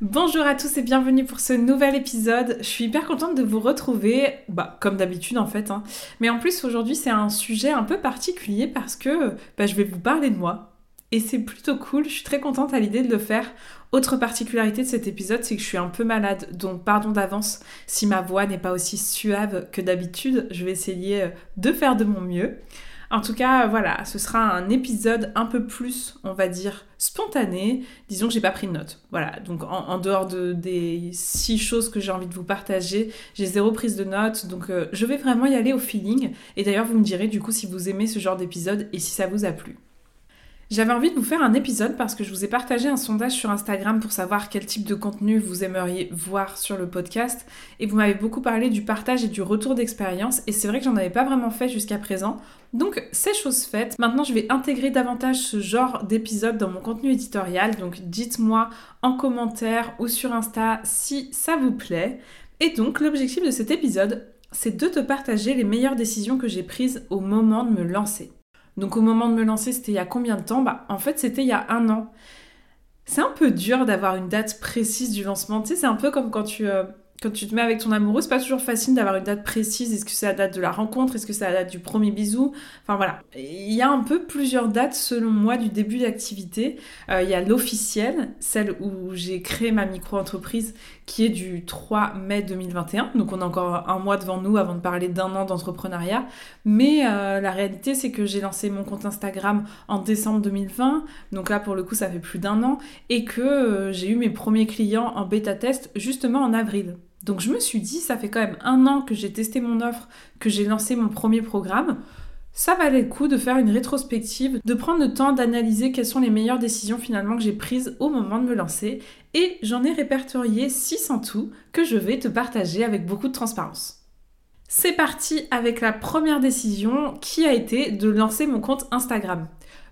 Bonjour à tous et bienvenue pour ce nouvel épisode. Je suis hyper contente de vous retrouver, bah, comme d'habitude en fait. Hein. Mais en plus aujourd'hui c'est un sujet un peu particulier parce que bah, je vais vous parler de moi. Et c'est plutôt cool, je suis très contente à l'idée de le faire. Autre particularité de cet épisode, c'est que je suis un peu malade, donc pardon d'avance si ma voix n'est pas aussi suave que d'habitude. Je vais essayer euh, de faire de mon mieux. En tout cas, voilà, ce sera un épisode un peu plus, on va dire, spontané. Disons que j'ai pas pris de notes. Voilà, donc en, dehors de, des six choses que j'ai envie de vous partager, j'ai zéro prise de notes. Donc euh, je vais vraiment y aller au feeling. Et d'ailleurs, vous me direz du coup si vous aimez ce genre d'épisode et si ça vous a plu. J'avais envie de vous faire un épisode parce que je vous ai partagé un sondage sur Instagram pour savoir quel type de contenu vous aimeriez voir sur le podcast et vous m'avez beaucoup parlé du partage et du retour d'expérience et c'est vrai que j'en avais pas vraiment fait jusqu'à présent. Donc c'est chose faite. Maintenant je vais intégrer davantage ce genre d'épisode dans mon contenu éditorial. Donc dites-moi en commentaire ou sur Insta si ça vous plaît. Et donc l'objectif de cet épisode, c'est de te partager les meilleures décisions que j'ai prises au moment de me lancer. Donc au moment de me lancer, c'était il y a combien de temps? Bah en fait c'était il y a un an. C'est un peu dur d'avoir une date précise du lancement. Tu sais, c'est un peu comme quand tu, euh, quand tu te mets avec ton amoureux, c'est pas toujours facile d'avoir une date précise. Est-ce que c'est la date de la rencontre? Est-ce que c'est la date du premier bisou? Enfin voilà. Il y a un peu plusieurs dates selon moi du début d'activité. Euh, il y a l'officielle, celle où j'ai créé ma micro-entreprise qui est du 3 mai 2021. Donc on a encore un mois devant nous avant de parler d'un an d'entrepreneuriat. Mais euh, la réalité c'est que j'ai lancé mon compte Instagram en décembre 2020. Donc là pour le coup ça fait plus d'un an. Et que euh, j'ai eu mes premiers clients en bêta test justement en avril. Donc je me suis dit, ça fait quand même un an que j'ai testé mon offre, que j'ai lancé mon premier programme. Ça valait le coup de faire une rétrospective, de prendre le temps d'analyser quelles sont les meilleures décisions finalement que j'ai prises au moment de me lancer. Et j'en ai répertorié 6 en tout que je vais te partager avec beaucoup de transparence. C'est parti avec la première décision qui a été de lancer mon compte Instagram.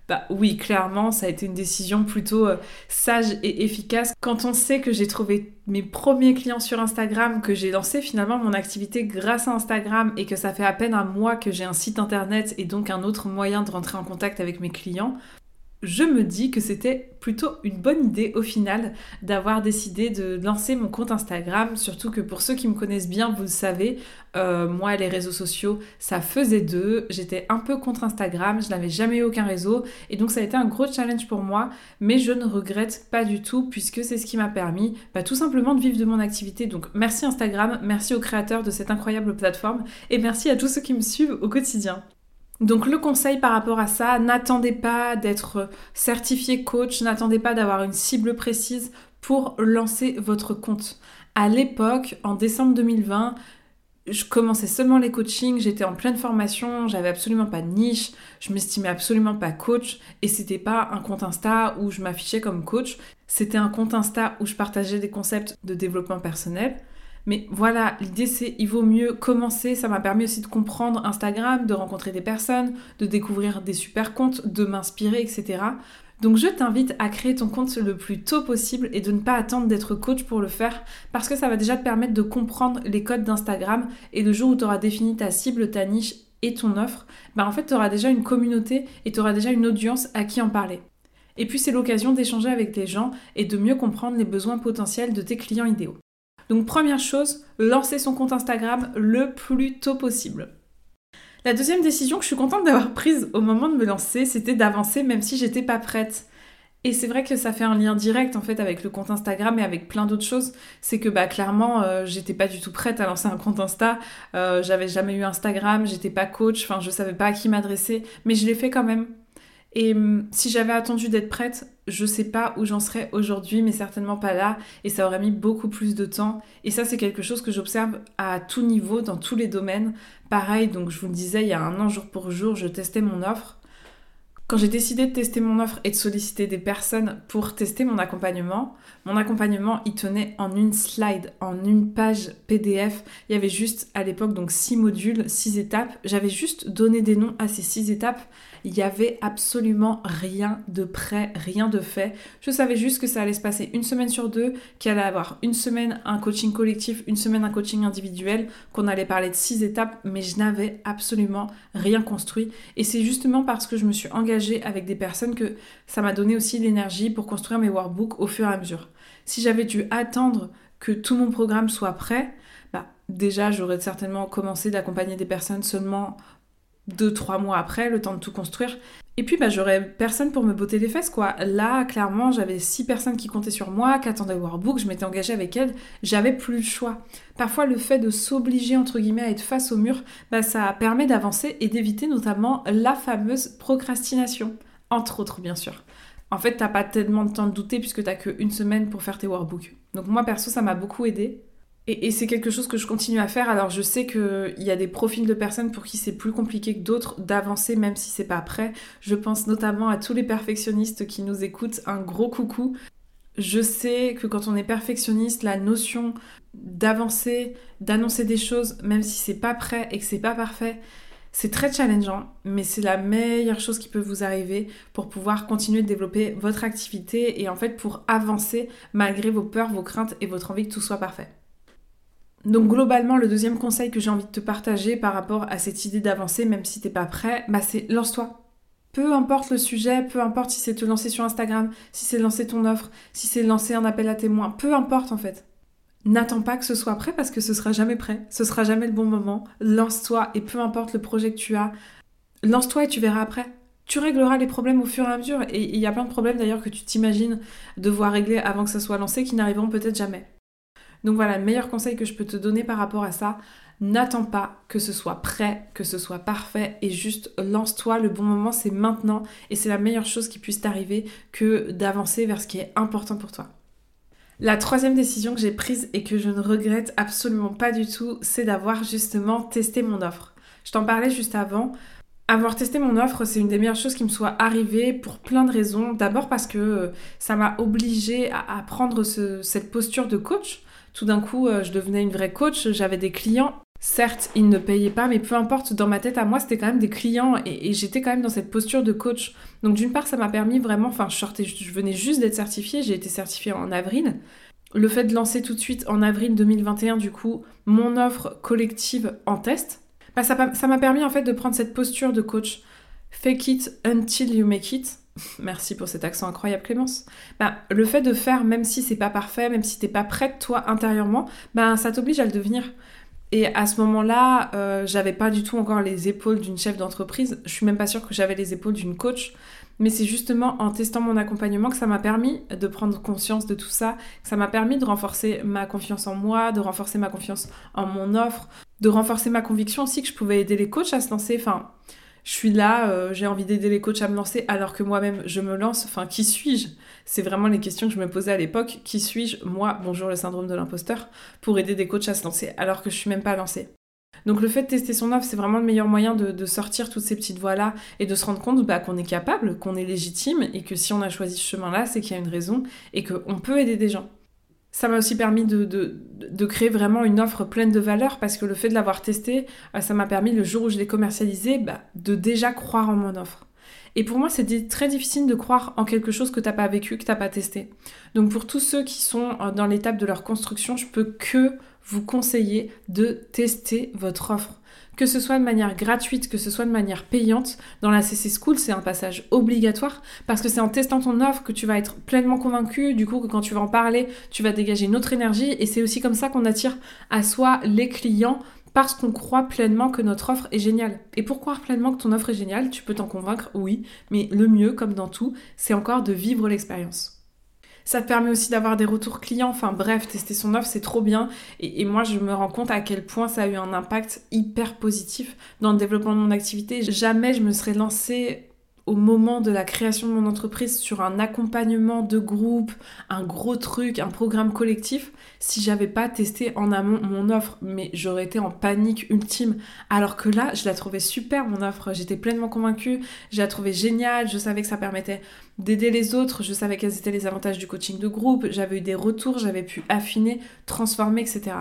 Bah oui, clairement, ça a été une décision plutôt euh, sage et efficace. Quand on sait que j'ai trouvé mes premiers clients sur Instagram, que j'ai lancé finalement mon activité grâce à Instagram et que ça fait à peine un mois que j'ai un site internet et donc un autre moyen de rentrer en contact avec mes clients, je me dis que c'était plutôt une bonne idée au final d'avoir décidé de lancer mon compte Instagram, surtout que pour ceux qui me connaissent bien, vous le savez, euh, moi les réseaux sociaux, ça faisait deux, j'étais un peu contre Instagram, je n'avais jamais eu aucun réseau, et donc ça a été un gros challenge pour moi, mais je ne regrette pas du tout puisque c'est ce qui m'a permis bah, tout simplement de vivre de mon activité. Donc merci Instagram, merci aux créateurs de cette incroyable plateforme, et merci à tous ceux qui me suivent au quotidien. Donc le conseil par rapport à ça, n'attendez pas d'être certifié coach, n'attendez pas d'avoir une cible précise pour lancer votre compte. À l'époque, en décembre 2020, je commençais seulement les coachings, j'étais en pleine formation, j'avais absolument pas de niche, je m'estimais absolument pas coach et c'était pas un compte Insta où je m'affichais comme coach, c'était un compte Insta où je partageais des concepts de développement personnel. Mais voilà, l'idée c'est il vaut mieux commencer. Ça m'a permis aussi de comprendre Instagram, de rencontrer des personnes, de découvrir des super comptes, de m'inspirer, etc. Donc je t'invite à créer ton compte le plus tôt possible et de ne pas attendre d'être coach pour le faire parce que ça va déjà te permettre de comprendre les codes d'Instagram et le jour où tu auras défini ta cible, ta niche et ton offre, bah en fait tu auras déjà une communauté et tu auras déjà une audience à qui en parler. Et puis c'est l'occasion d'échanger avec des gens et de mieux comprendre les besoins potentiels de tes clients idéaux. Donc première chose, lancer son compte Instagram le plus tôt possible. La deuxième décision que je suis contente d'avoir prise au moment de me lancer, c'était d'avancer même si j'étais pas prête. Et c'est vrai que ça fait un lien direct en fait avec le compte Instagram et avec plein d'autres choses. C'est que bah clairement euh, j'étais pas du tout prête à lancer un compte Insta. Euh, j'avais jamais eu Instagram, j'étais pas coach, enfin je savais pas à qui m'adresser, mais je l'ai fait quand même. Et hum, si j'avais attendu d'être prête, je sais pas où j'en serais aujourd'hui, mais certainement pas là, et ça aurait mis beaucoup plus de temps. Et ça, c'est quelque chose que j'observe à tout niveau, dans tous les domaines. Pareil, donc je vous le disais, il y a un an, jour pour jour, je testais mon offre. Quand j'ai décidé de tester mon offre et de solliciter des personnes pour tester mon accompagnement, mon accompagnement, il tenait en une slide, en une page PDF. Il y avait juste à l'époque donc six modules, six étapes. J'avais juste donné des noms à ces six étapes. Il y avait absolument rien de prêt, rien de fait. Je savais juste que ça allait se passer une semaine sur deux, qu'il allait avoir une semaine un coaching collectif, une semaine un coaching individuel, qu'on allait parler de six étapes, mais je n'avais absolument rien construit. Et c'est justement parce que je me suis engagée avec des personnes que ça m'a donné aussi l'énergie pour construire mes workbooks au fur et à mesure. Si j'avais dû attendre que tout mon programme soit prêt, bah déjà j'aurais certainement commencé d'accompagner des personnes seulement deux, trois mois après, le temps de tout construire. Et puis, bah, j'aurais personne pour me botter les fesses, quoi. Là, clairement, j'avais six personnes qui comptaient sur moi, qui attendaient le workbook, je m'étais engagée avec elles, j'avais plus le choix. Parfois, le fait de s'obliger, entre guillemets, à être face au mur, bah, ça permet d'avancer et d'éviter notamment la fameuse procrastination. Entre autres, bien sûr. En fait, t'as pas tellement de temps de douter puisque t'as qu'une semaine pour faire tes workbooks. Donc moi, perso, ça m'a beaucoup aidé. Et, c'est quelque chose que je continue à faire. Alors je sais qu'il y a des profils de personnes pour qui c'est plus compliqué que d'autres d'avancer même si c'est pas prêt. Je pense notamment à tous les perfectionnistes qui nous écoutent. Un gros coucou. Je sais que quand on est perfectionniste, la notion d'avancer, d'annoncer des choses, même si c'est pas prêt et que c'est pas parfait, c'est très challengeant, mais c'est la meilleure chose qui peut vous arriver pour pouvoir continuer de développer votre activité et en fait pour avancer malgré vos peurs, vos craintes et votre envie que tout soit parfait. Donc globalement, le deuxième conseil que j'ai envie de te partager par rapport à cette idée d'avancer, même si t'es pas prêt, bah c'est lance-toi. Peu importe le sujet, peu importe si c'est te lancer sur Instagram, si c'est lancer ton offre, si c'est lancer un appel à témoins, peu importe en fait. N'attends pas que ce soit prêt parce que ce sera jamais prêt, ce sera jamais le bon moment. Lance-toi et peu importe le projet que tu as, lance-toi et tu verras après. Tu régleras les problèmes au fur et à mesure et il y a plein de problèmes d'ailleurs que tu t'imagines devoir régler avant que ça soit lancé qui n'arriveront peut-être jamais. Donc voilà, le meilleur conseil que je peux te donner par rapport à ça, n'attends pas que ce soit prêt, que ce soit parfait et juste lance-toi, le bon moment c'est maintenant et c'est la meilleure chose qui puisse t'arriver que d'avancer vers ce qui est important pour toi. La troisième décision que j'ai prise et que je ne regrette absolument pas du tout, c'est d'avoir justement testé mon offre. Je t'en parlais juste avant. Avoir testé mon offre, c'est une des meilleures choses qui me soit arrivée pour plein de raisons. D'abord parce que euh, ça m'a obligée à, prendre cette posture de coach tout d'un coup, euh, je devenais une vraie coach, j'avais des clients. Certes, ils ne payaient pas, mais peu importe, dans ma tête à moi, c'était quand même des clients et, j'étais quand même dans cette posture de coach. Donc d'une part, ça m'a permis vraiment, enfin, je, je venais juste d'être certifiée, j'ai été certifiée en avril. Le fait de lancer tout de suite en avril 2021, du coup, mon offre collective en test, bah, ça m'a permis en fait de prendre cette posture de coach. Fake it until you make it. Merci pour cet accent incroyable Clémence. Bah, le fait de faire, même si c'est pas parfait, même si t'es pas prête toi intérieurement, bah, ça t'oblige à le devenir. Et à ce moment-là, euh, j'avais pas du tout encore les épaules d'une chef d'entreprise. Je suis même pas sûre que j'avais les épaules d'une coach. Mais c'est justement en testant mon accompagnement que ça m'a permis de prendre conscience de tout ça, ça m'a permis de renforcer ma confiance en moi, de renforcer ma confiance en mon offre, de renforcer ma conviction aussi que je pouvais aider les coachs à se lancer. Enfin, je suis là, euh, j'ai envie d'aider les coachs à me lancer alors que moi-même je me lance. Enfin, qui suis-je? C'est vraiment les questions que je me posais à l'époque. Qui suis-je? Moi, bonjour le syndrome de l'imposteur, pour aider des coachs à se lancer alors que je suis même pas lancée. Donc le fait de tester son offre, c'est vraiment le meilleur moyen de, sortir toutes ces petites voies-là et de se rendre compte bah, qu'on est capable, qu'on est légitime et que si on a choisi ce chemin-là, c'est qu'il y a une raison et qu'on peut aider des gens. Ça m'a aussi permis de, créer vraiment une offre pleine de valeur parce que le fait de l'avoir testé, euh, ça m'a permis le jour où je l'ai commercialisé, bah, de déjà croire en mon offre. Et pour moi, c'est très difficile de croire en quelque chose que t'as pas vécu, que t'as pas testé. Donc pour tous ceux qui sont euh, dans l'étape de leur construction, je peux que vous conseiller de tester votre offre que ce soit de manière gratuite, que ce soit de manière payante, dans la CC School, c'est un passage obligatoire parce que c'est en testant ton offre que tu vas être pleinement convaincu, du coup que quand tu vas en parler, tu vas dégager une autre énergie et c'est aussi comme ça qu'on attire à soi les clients parce qu'on croit pleinement que notre offre est géniale. Et pour croire pleinement que ton offre est géniale, tu peux t'en convaincre, oui, mais le mieux, comme dans tout, c'est encore de vivre l'expérience. Ça te permet aussi d'avoir des retours clients. Enfin bref, tester son offre, c'est trop bien. Et, moi, je me rends compte à quel point ça a eu un impact hyper positif dans le développement de mon activité. Jamais je me serais lancée au moment de la création de mon entreprise sur un accompagnement de groupe, un gros truc, un programme collectif, si j'avais pas testé en amont mon offre. Mais j'aurais été en panique ultime. Alors que là, je la trouvais super mon offre. J'étais pleinement convaincue, je la trouvais géniale, je savais que ça permettait d'aider les autres, je savais quels étaient les avantages du coaching de groupe, j'avais eu des retours, j'avais pu affiner, transformer, etc.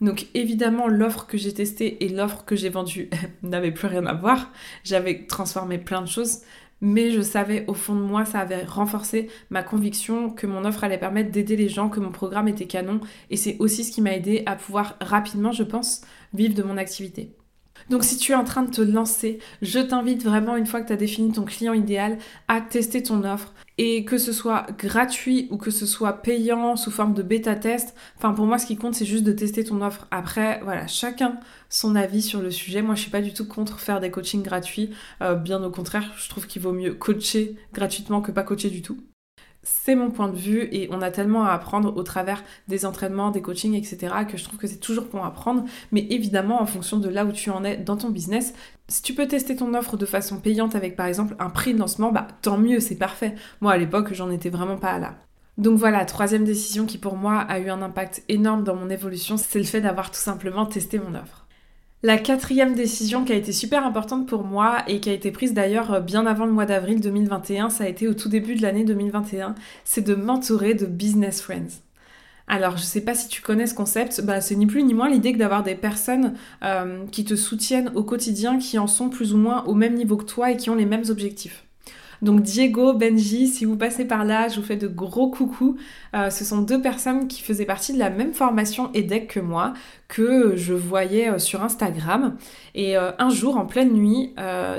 Donc évidemment, l'offre que j'ai testée et l'offre que j'ai vendue n'avaient plus rien à voir. J'avais transformé plein de choses, mais je savais au fond de moi, ça avait renforcé ma conviction que mon offre allait permettre d'aider les gens, que mon programme était canon, et c'est aussi ce qui m'a aidé à pouvoir rapidement, je pense, vivre de mon activité. Donc si tu es en train de te lancer, je t'invite vraiment, une fois que tu as défini ton client idéal, à tester ton offre. Et que ce soit gratuit ou que ce soit payant sous forme de bêta test, enfin pour moi ce qui compte c'est juste de tester ton offre. Après, voilà, chacun son avis sur le sujet. Moi je suis pas du tout contre faire des coachings gratuits. Euh, bien au contraire, je trouve qu'il vaut mieux coacher gratuitement que pas coacher du tout c'est mon point de vue et on a tellement à apprendre au travers des entraînements, des coachings, etc. que je trouve que c'est toujours bon à apprendre. Mais évidemment, en fonction de là où tu en es dans ton business, si tu peux tester ton offre de façon payante avec par exemple un prix de lancement, bah tant mieux, c'est parfait. Moi à l'époque, j'en étais vraiment pas là. Donc voilà, troisième décision qui pour moi a eu un impact énorme dans mon évolution, c'est le fait d'avoir tout simplement testé mon offre. La quatrième décision qui a été super importante pour moi et qui a été prise d'ailleurs euh, bien avant le mois d'avril 2021, ça a été au tout début de l'année 2021, c'est de m'entourer de business friends. Alors, je sais pas si tu connais ce concept, bah, c'est ni plus ni moins l'idée que d'avoir des personnes euh, qui te soutiennent au quotidien, qui en sont plus ou moins au même niveau que toi et qui ont les mêmes objectifs. Donc Diego, Benji, si vous passez par là, je vous fais de gros coucous. Euh, ce sont deux personnes qui faisaient partie de la même formation EDEC que moi, que je voyais euh, sur Instagram. Et euh, un jour, en pleine nuit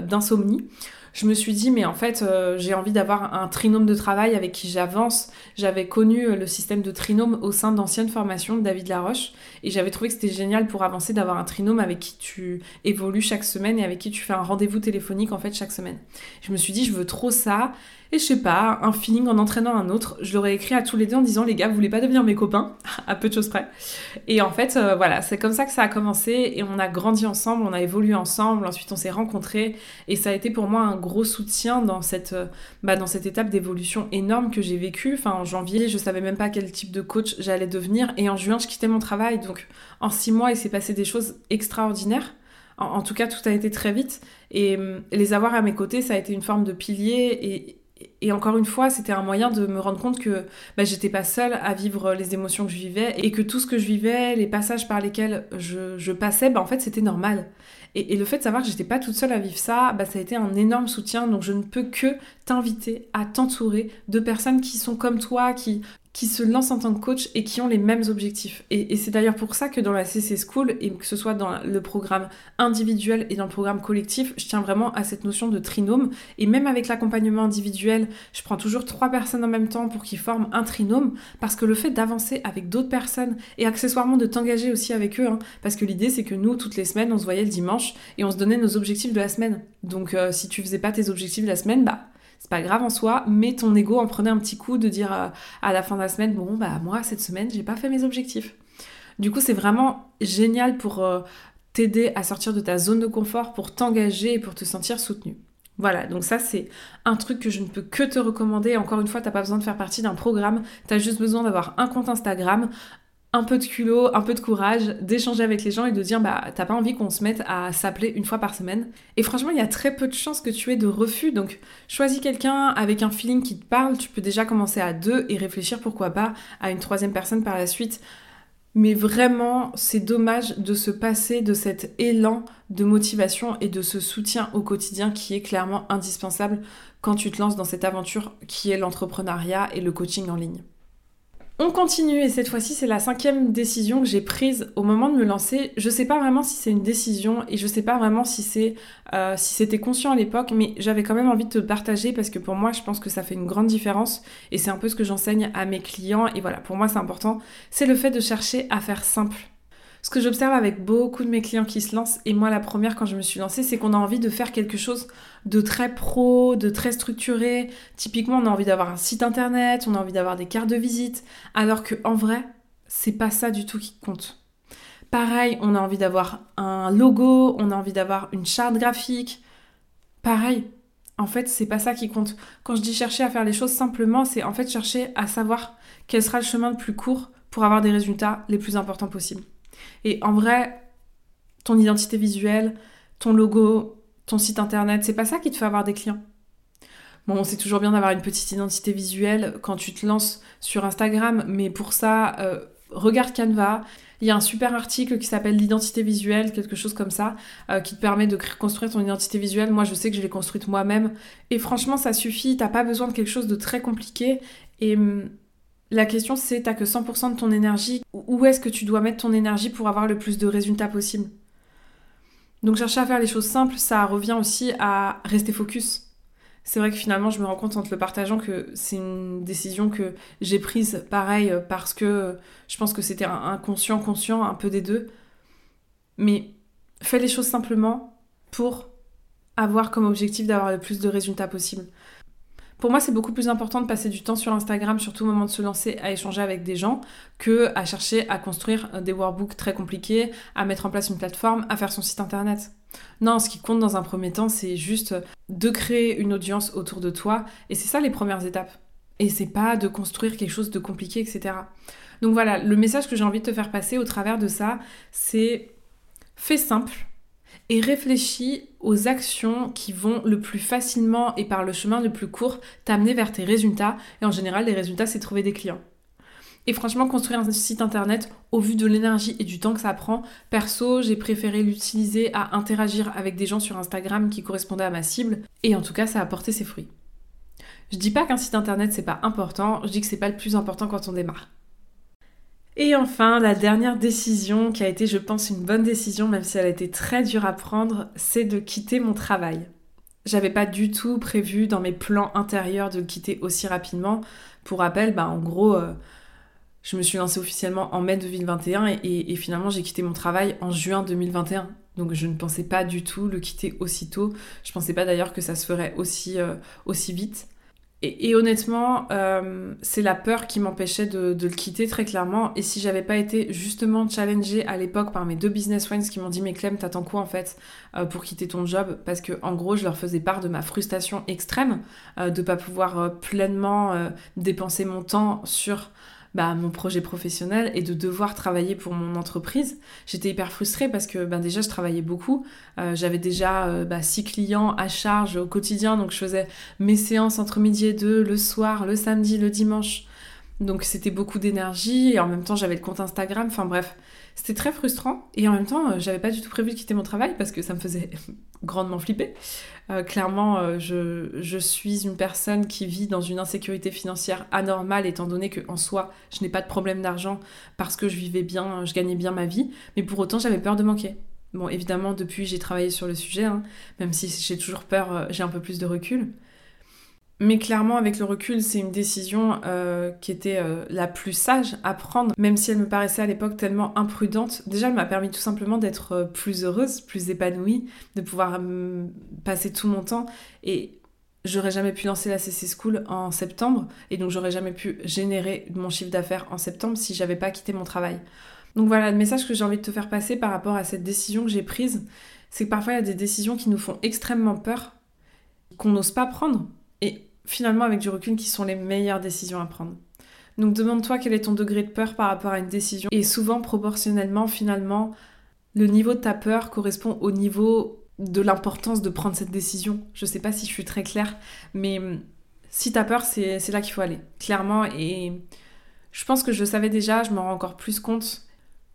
d'insomnie, je me suis dit, mais en fait, euh, j'ai envie d'avoir un trinôme de travail avec qui j'avance. J'avais connu euh, le système de trinôme au sein d'anciennes formations de David Laroche et j'avais trouvé que c'était génial pour avancer d'avoir un trinôme avec qui tu évolues chaque semaine et avec qui tu fais un rendez-vous téléphonique en fait chaque semaine. Je me suis dit, je veux trop ça et je sais pas, un feeling en entraînant un autre. Je l'aurais écrit à tous les deux en disant les gars, vous voulez pas devenir mes copains? À peu de choses près. Et en fait, euh, voilà, c'est comme ça que ça a commencé et on a grandi ensemble, on a évolué ensemble, ensuite on s'est rencontrés et ça a été pour moi un gros soutien dans cette, euh, bah, dans cette étape d'évolution énorme que j'ai vécue. Enfin, en janvier, je savais même pas quel type de coach j'allais devenir et en juin, je quittais mon travail. Donc en six mois, il s'est passé des choses extraordinaires. En, tout cas, tout a été très vite. Et hum, les avoir à mes côtés, ça a été une forme de pilier. Et, et encore une fois, c'était un moyen de me rendre compte que bah, j'étais pas seule à vivre les émotions que je vivais et que tout ce que je vivais, les passages par lesquels je, passais, bah, en fait, c'était normal. Et, le fait de savoir que j'étais pas toute seule à vivre ça, bah, ça a été un énorme soutien. Donc, je ne peux que t'inviter à t'entourer de personnes qui sont comme toi, qui qui se lancent en tant que coach et qui ont les mêmes objectifs. Et, c'est d'ailleurs pour ça que dans la CC School, et que ce soit dans le programme individuel et dans le programme collectif, je tiens vraiment à cette notion de trinôme. Et même avec l'accompagnement individuel, je prends toujours trois personnes en même temps pour qu'ils forment un trinôme, parce que le fait d'avancer avec d'autres personnes et accessoirement de t'engager aussi avec eux, hein, parce que l'idée c'est que nous, toutes les semaines, on se voyait le dimanche et on se donnait nos objectifs de la semaine. Donc euh, si tu faisais pas tes objectifs de la semaine, bah c'est pas grave en soi, mais ton ego en prenait un petit coup de dire euh, à la fin de la semaine, bon bah moi cette semaine j'ai pas fait mes objectifs. Du coup c'est vraiment génial pour euh, t'aider à sortir de ta zone de confort, pour t'engager et pour te sentir soutenu. Voilà, donc ça c'est un truc que je ne peux que te recommander. Encore une fois, t'as pas besoin de faire partie d'un programme, t'as juste besoin d'avoir un compte Instagram, un peu de culot, un peu de courage, d'échanger avec les gens et de dire bah t'as pas envie qu'on se mette à s'appeler une fois par semaine. Et franchement, il y a très peu de chances que tu aies de refus, donc choisis quelqu'un avec un feeling qui te parle, tu peux déjà commencer à deux et réfléchir pourquoi pas à une troisième personne par la suite. Mais vraiment, c'est dommage de se passer de cet élan de motivation et de ce soutien au quotidien qui est clairement indispensable quand tu te lances dans cette aventure qui est l'entrepreneuriat et le coaching en ligne. On continue et cette fois-ci c'est la cinquième décision que j'ai prise au moment de me lancer. Je sais pas vraiment si c'est une décision et je sais pas vraiment si c'est euh, si c'était conscient à l'époque, mais j'avais quand même envie de te partager parce que pour moi je pense que ça fait une grande différence et c'est un peu ce que j'enseigne à mes clients et voilà pour moi c'est important. C'est le fait de chercher à faire simple ce que j'observe avec beaucoup de mes clients qui se lancent, et moi la première quand je me suis lancée, c'est qu'on a envie de faire quelque chose de très pro, de très structuré. Typiquement, on a envie d'avoir un site internet, on a envie d'avoir des cartes de visite, alors que en vrai, c'est pas ça du tout qui compte. Pareil, on a envie d'avoir un logo, on a envie d'avoir une charte graphique. Pareil, en fait, c'est pas ça qui compte. Quand je dis chercher à faire les choses simplement, c'est en fait chercher à savoir quel sera le chemin le plus court pour avoir des résultats les plus importants possibles. Et en vrai, ton identité visuelle, ton logo, ton site internet, c'est pas ça qui te fait avoir des clients. Bon, c'est toujours bien d'avoir une petite identité visuelle quand tu te lances sur Instagram, mais pour ça, euh, regarde Canva. Il y a un super article qui s'appelle l'identité visuelle, quelque chose comme ça, euh, qui te permet de construire ton identité visuelle. Moi, je sais que je l'ai construite moi-même. Et franchement, ça suffit. T'as pas besoin de quelque chose de très compliqué. Et hum, la question, c'est t'as que 100% de ton énergie. Où est-ce que tu dois mettre ton énergie pour avoir le plus de résultats possible? Donc, chercher à faire les choses simples, ça revient aussi à rester focus c'est vrai que finalement, je me rends compte en te le partageant que c'est une décision que j'ai prise pareil parce que je pense que c'était inconscient, conscient, un peu des deux. Mais fais les choses simplement pour avoir comme objectif d'avoir le plus de résultats possible. Pour moi, c'est beaucoup plus important de passer du temps sur Instagram, surtout au moment de se lancer à échanger avec des gens, que à chercher à construire des workbooks très compliqués, à mettre en place une plateforme, à faire son site internet. Non, ce qui compte dans un premier temps, c'est juste de créer une audience autour de toi, et c'est ça les premières étapes. Et c'est pas de construire quelque chose de compliqué, etc. Donc voilà, le message que j'ai envie de te faire passer au travers de ça, c'est fais simple, et réfléchis aux actions qui vont le plus facilement et par le chemin le plus court t'amener vers tes résultats. Et en général, les résultats, c'est trouver des clients. Et franchement, construire un site internet, au vu de l'énergie et du temps que ça prend, perso, j'ai préféré l'utiliser à interagir avec des gens sur Instagram qui correspondaient à ma cible. Et en tout cas, ça a porté ses fruits. Je dis pas qu'un site internet c'est pas important, je dis que c'est pas le plus important quand on démarre. Et enfin, la dernière décision qui a été, je pense, une bonne décision, même si elle a été très dure à prendre, c'est de quitter mon travail. J'avais pas du tout prévu dans mes plans intérieurs de le quitter aussi rapidement. Pour rappel, bah, en gros, euh, je me suis lancée officiellement en mai 2021 et, finalement j'ai quitté mon travail en juin 2021. Donc je ne pensais pas du tout le quitter aussitôt. Je pensais pas d'ailleurs que ça se ferait aussi, euh, aussi vite. Et, honnêtement, euh, c'est la peur qui m'empêchait de, le quitter très clairement. Et si j'avais pas été justement challengée à l'époque par mes deux business friends qui m'ont dit mais Clem, t'attends quoi en fait euh, pour quitter ton job? Parce que en gros, je leur faisais part de ma frustration extrême euh, de pas pouvoir pleinement dépenser mon temps sur bah, mon projet professionnel et de devoir travailler pour mon entreprise. J'étais hyper frustrée parce que ben, déjà je travaillais beaucoup. Euh, j'avais déjà euh, bah, six clients à charge au quotidien, donc je faisais mes séances entre midi et deux, le soir, le samedi, le dimanche. Donc c'était beaucoup d'énergie et en même temps j'avais le compte Instagram. Enfin bref, c'était très frustrant et en même temps, euh, j'avais pas du tout prévu de quitter mon travail parce que ça me faisait grandement flipper. Euh, clairement, euh, je, suis une personne qui vit dans une insécurité financière anormale étant donné que en soi, je n'ai pas de problème d'argent parce que je vivais bien, je gagnais bien ma vie, mais pour autant, j'avais peur de manquer. Bon, évidemment, depuis, j'ai travaillé sur le sujet, hein, même si j'ai toujours peur, j'ai un peu plus de recul. Mais clairement, avec le recul, c'est une décision euh, qui était euh, la plus sage à prendre, même si elle me paraissait à l'époque tellement imprudente. Déjà, elle m'a permis tout simplement d'être euh, plus heureuse, plus épanouie, de pouvoir passer tout mon temps. Et j'aurais jamais pu lancer la CC School en septembre, et donc j'aurais jamais pu générer mon chiffre d'affaires en septembre si j'avais pas quitté mon travail. Donc voilà, le message que j'ai envie de te faire passer par rapport à cette décision que j'ai prise, c'est que parfois il y a des décisions qui nous font extrêmement peur, qu'on n'ose pas prendre finalement, avec du recul, qui sont les meilleures décisions à prendre. Donc demande-toi quel est ton degré de peur par rapport à une décision. Et souvent, proportionnellement, finalement, le niveau de ta peur correspond au niveau de l'importance de prendre cette décision. Je sais pas si je suis très claire, mais hum, si t'as peur, c'est là qu'il faut aller, clairement. Et je pense que je le savais déjà, je m'en rends encore plus compte.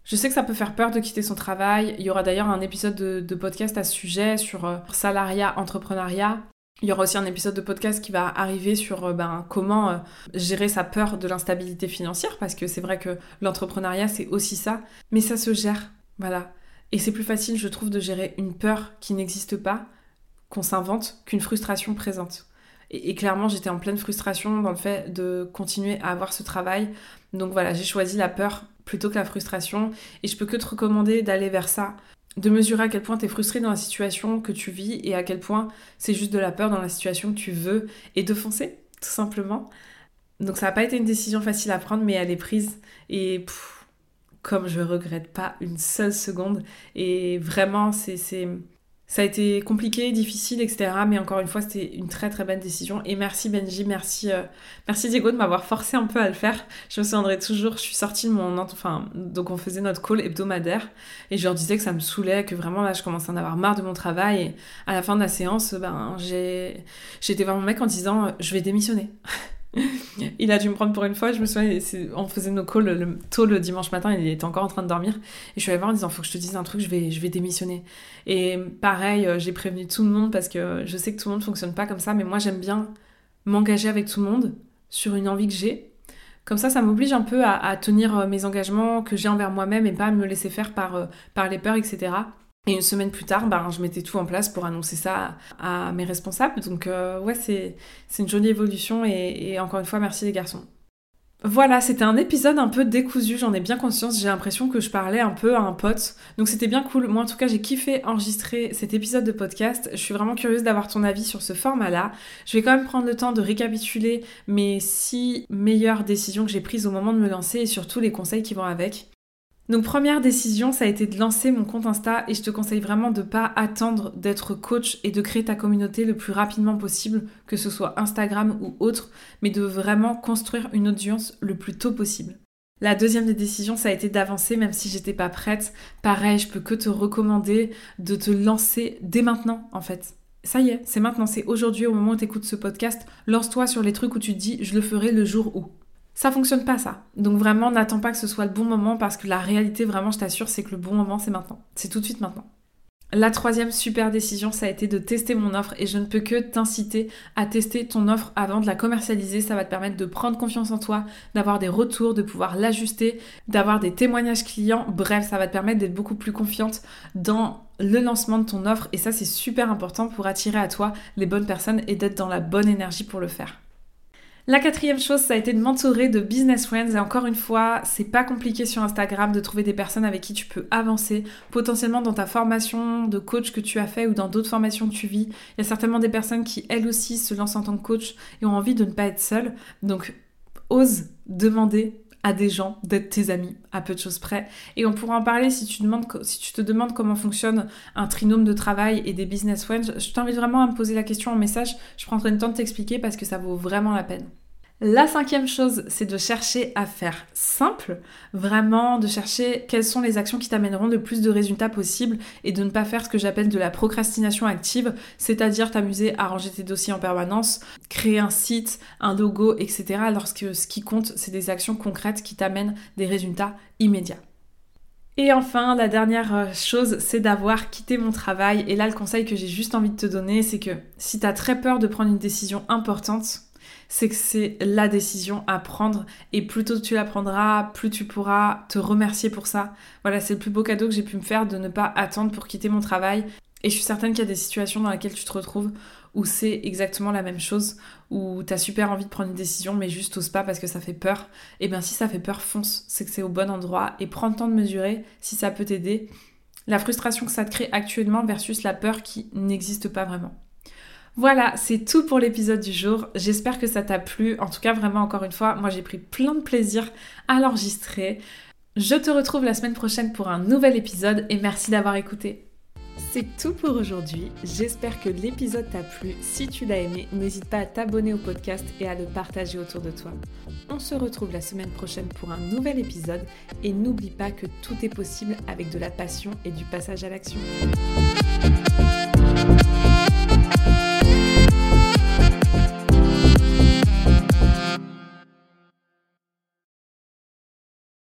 Je sais que ça peut faire peur de quitter son travail. Il y aura d'ailleurs un épisode de, de, podcast à ce sujet sur euh, salariat, entrepreneuriat. Il y aura aussi un épisode de podcast qui va arriver sur euh, ben, comment euh, gérer sa peur de l'instabilité financière, parce que c'est vrai que l'entrepreneuriat, c'est aussi ça, mais ça se gère, voilà. Et c'est plus facile, je trouve, de gérer une peur qui n'existe pas, qu'on s'invente, qu'une frustration présente. Et, et clairement, j'étais en pleine frustration dans le fait de continuer à avoir ce travail. Donc voilà, j'ai choisi la peur plutôt que la frustration, et je peux que te recommander d'aller vers ça de mesurer à quel point tu es frustré dans la situation que tu vis et à quel point c'est juste de la peur dans la situation que tu veux et de foncer, tout simplement. Donc ça n'a pas été une décision facile à prendre, mais elle est prise et comme je regrette pas une seule seconde et vraiment c'est Ça a été compliqué, difficile, etc. Mais encore une fois, c'était une très très bonne décision. Et merci Benji, merci, euh, merci Diego de m'avoir forcé un peu à le faire. Je me souviendrai toujours, je suis sortie de mon... Enfin, donc on faisait notre call hebdomadaire. Et je leur disais que ça me saoulait, que vraiment là, je commençais à en avoir marre de mon travail. Et à la fin de la séance, ben, j'ai été voir mon mec en disant, je vais démissionner. il a dû me prendre pour une fois. Je me souviens, on faisait nos calls le, tôt le dimanche matin, il était encore en train de dormir. Et je suis allée voir en disant Faut que je te dise un truc, je vais, je vais démissionner. Et pareil, euh, j'ai prévenu tout le monde parce que je sais que tout le monde fonctionne pas comme ça, mais moi j'aime bien m'engager avec tout le monde sur une envie que j'ai. Comme ça, ça m'oblige un peu à, tenir euh, mes engagements que j'ai envers moi-même et pas à me laisser faire par, euh, par les peurs, etc. Et une semaine plus tard, ben, je mettais tout en place pour annoncer ça à, mes responsables. Donc euh, ouais, c'est une jolie évolution et, encore une fois, merci les garçons. Voilà, c'était un épisode un peu décousu, j'en ai bien conscience, j'ai l'impression que je parlais un peu à un pote. Donc c'était bien cool. Moi en tout cas, j'ai kiffé enregistrer cet épisode de podcast. Je suis vraiment curieuse d'avoir ton avis sur ce format-là. Je vais quand même prendre le temps de récapituler mes six meilleures décisions que j'ai prises au moment de me lancer et surtout les conseils qui vont avec. Donc première décision, ça a été de lancer mon compte Insta et je te conseille vraiment de pas attendre d'être coach et de créer ta communauté le plus rapidement possible, que ce soit Instagram ou autre, mais de vraiment construire une audience le plus tôt possible. La deuxième des décisions, ça a été d'avancer même si j'étais pas prête. Pareil, je peux que te recommander de te lancer dès maintenant en fait. Ça y est, c'est maintenant, c'est aujourd'hui au moment où tu écoutes ce podcast, lance-toi sur les trucs où tu te dis je le ferai le jour où. Ça fonctionne pas ça. Donc vraiment, n'attends pas que ce soit le bon moment parce que la réalité, vraiment, je t'assure, c'est que le bon moment, c'est maintenant. C'est tout de suite maintenant. La troisième super décision, ça a été de tester mon offre et je ne peux que t'inciter à tester ton offre avant de la commercialiser. Ça va te permettre de prendre confiance en toi, d'avoir des retours, de pouvoir l'ajuster, d'avoir des témoignages clients. Bref, ça va te permettre d'être beaucoup plus confiante dans le lancement de ton offre et ça c'est super important pour attirer à toi les bonnes personnes et d'être dans la bonne énergie pour le faire. La quatrième chose, ça a été de m'entourer de business friends. Et encore une fois, c'est pas compliqué sur Instagram de trouver des personnes avec qui tu peux avancer, potentiellement dans ta formation de coach que tu as fait ou dans d'autres formations que tu vis. Il y a certainement des personnes qui, elles aussi, se lancent en tant que coach et ont envie de ne pas être seules. Donc, ose demander à des gens d'être tes amis, à peu de choses près. Et on pourra en parler si tu, demandes, si tu te demandes comment fonctionne un trinôme de travail et des business friends. Je t'invite vraiment à me poser la question en message. Je prendrai le temps de t'expliquer parce que ça vaut vraiment la peine. La cinquième chose, c'est de chercher à faire simple, vraiment de chercher quelles sont les actions qui t'amèneront le plus de résultats possible et de ne pas faire ce que j'appelle de la procrastination active, c'est-à-dire t'amuser à ranger tes dossiers en permanence, créer un site, un logo, etc. Lorsque ce qui compte, c'est des actions concrètes qui t'amènent des résultats immédiats. Et enfin, la dernière euh, chose, c'est d'avoir quitté mon travail. Et là, le conseil que j'ai juste envie de te donner, c'est que si tu as très peur de prendre une décision importante, c'est que c'est la décision à prendre et plus tôt tu la prendras, plus tu pourras te remercier pour ça. Voilà, c'est le plus beau cadeau que j'ai pu me faire de ne pas attendre pour quitter mon travail. Et je suis certaine qu'il y a des situations dans lesquelles tu te retrouves où c'est exactement la même chose, où tu as super envie de prendre une décision mais juste t'oses pas parce que ça fait peur. Et bien si ça fait peur, fonce, c'est que c'est au bon endroit et prends le temps de mesurer si ça peut t'aider. La frustration que ça te crée actuellement versus la peur qui n'existe pas vraiment. Voilà, c'est tout pour l'épisode du jour. J'espère que ça t'a plu. En tout cas, vraiment, encore une fois, moi j'ai pris plein de plaisir à l'enregistrer. Je te retrouve la semaine prochaine pour un nouvel épisode et merci d'avoir écouté. C'est tout pour aujourd'hui. J'espère que l'épisode t'a plu. Si tu l'as aimé, n'hésite pas à t'abonner au podcast et à le partager autour de toi. On se retrouve la semaine prochaine pour un nouvel épisode et n'oublie pas que tout est possible avec de la passion et du passage à l'action.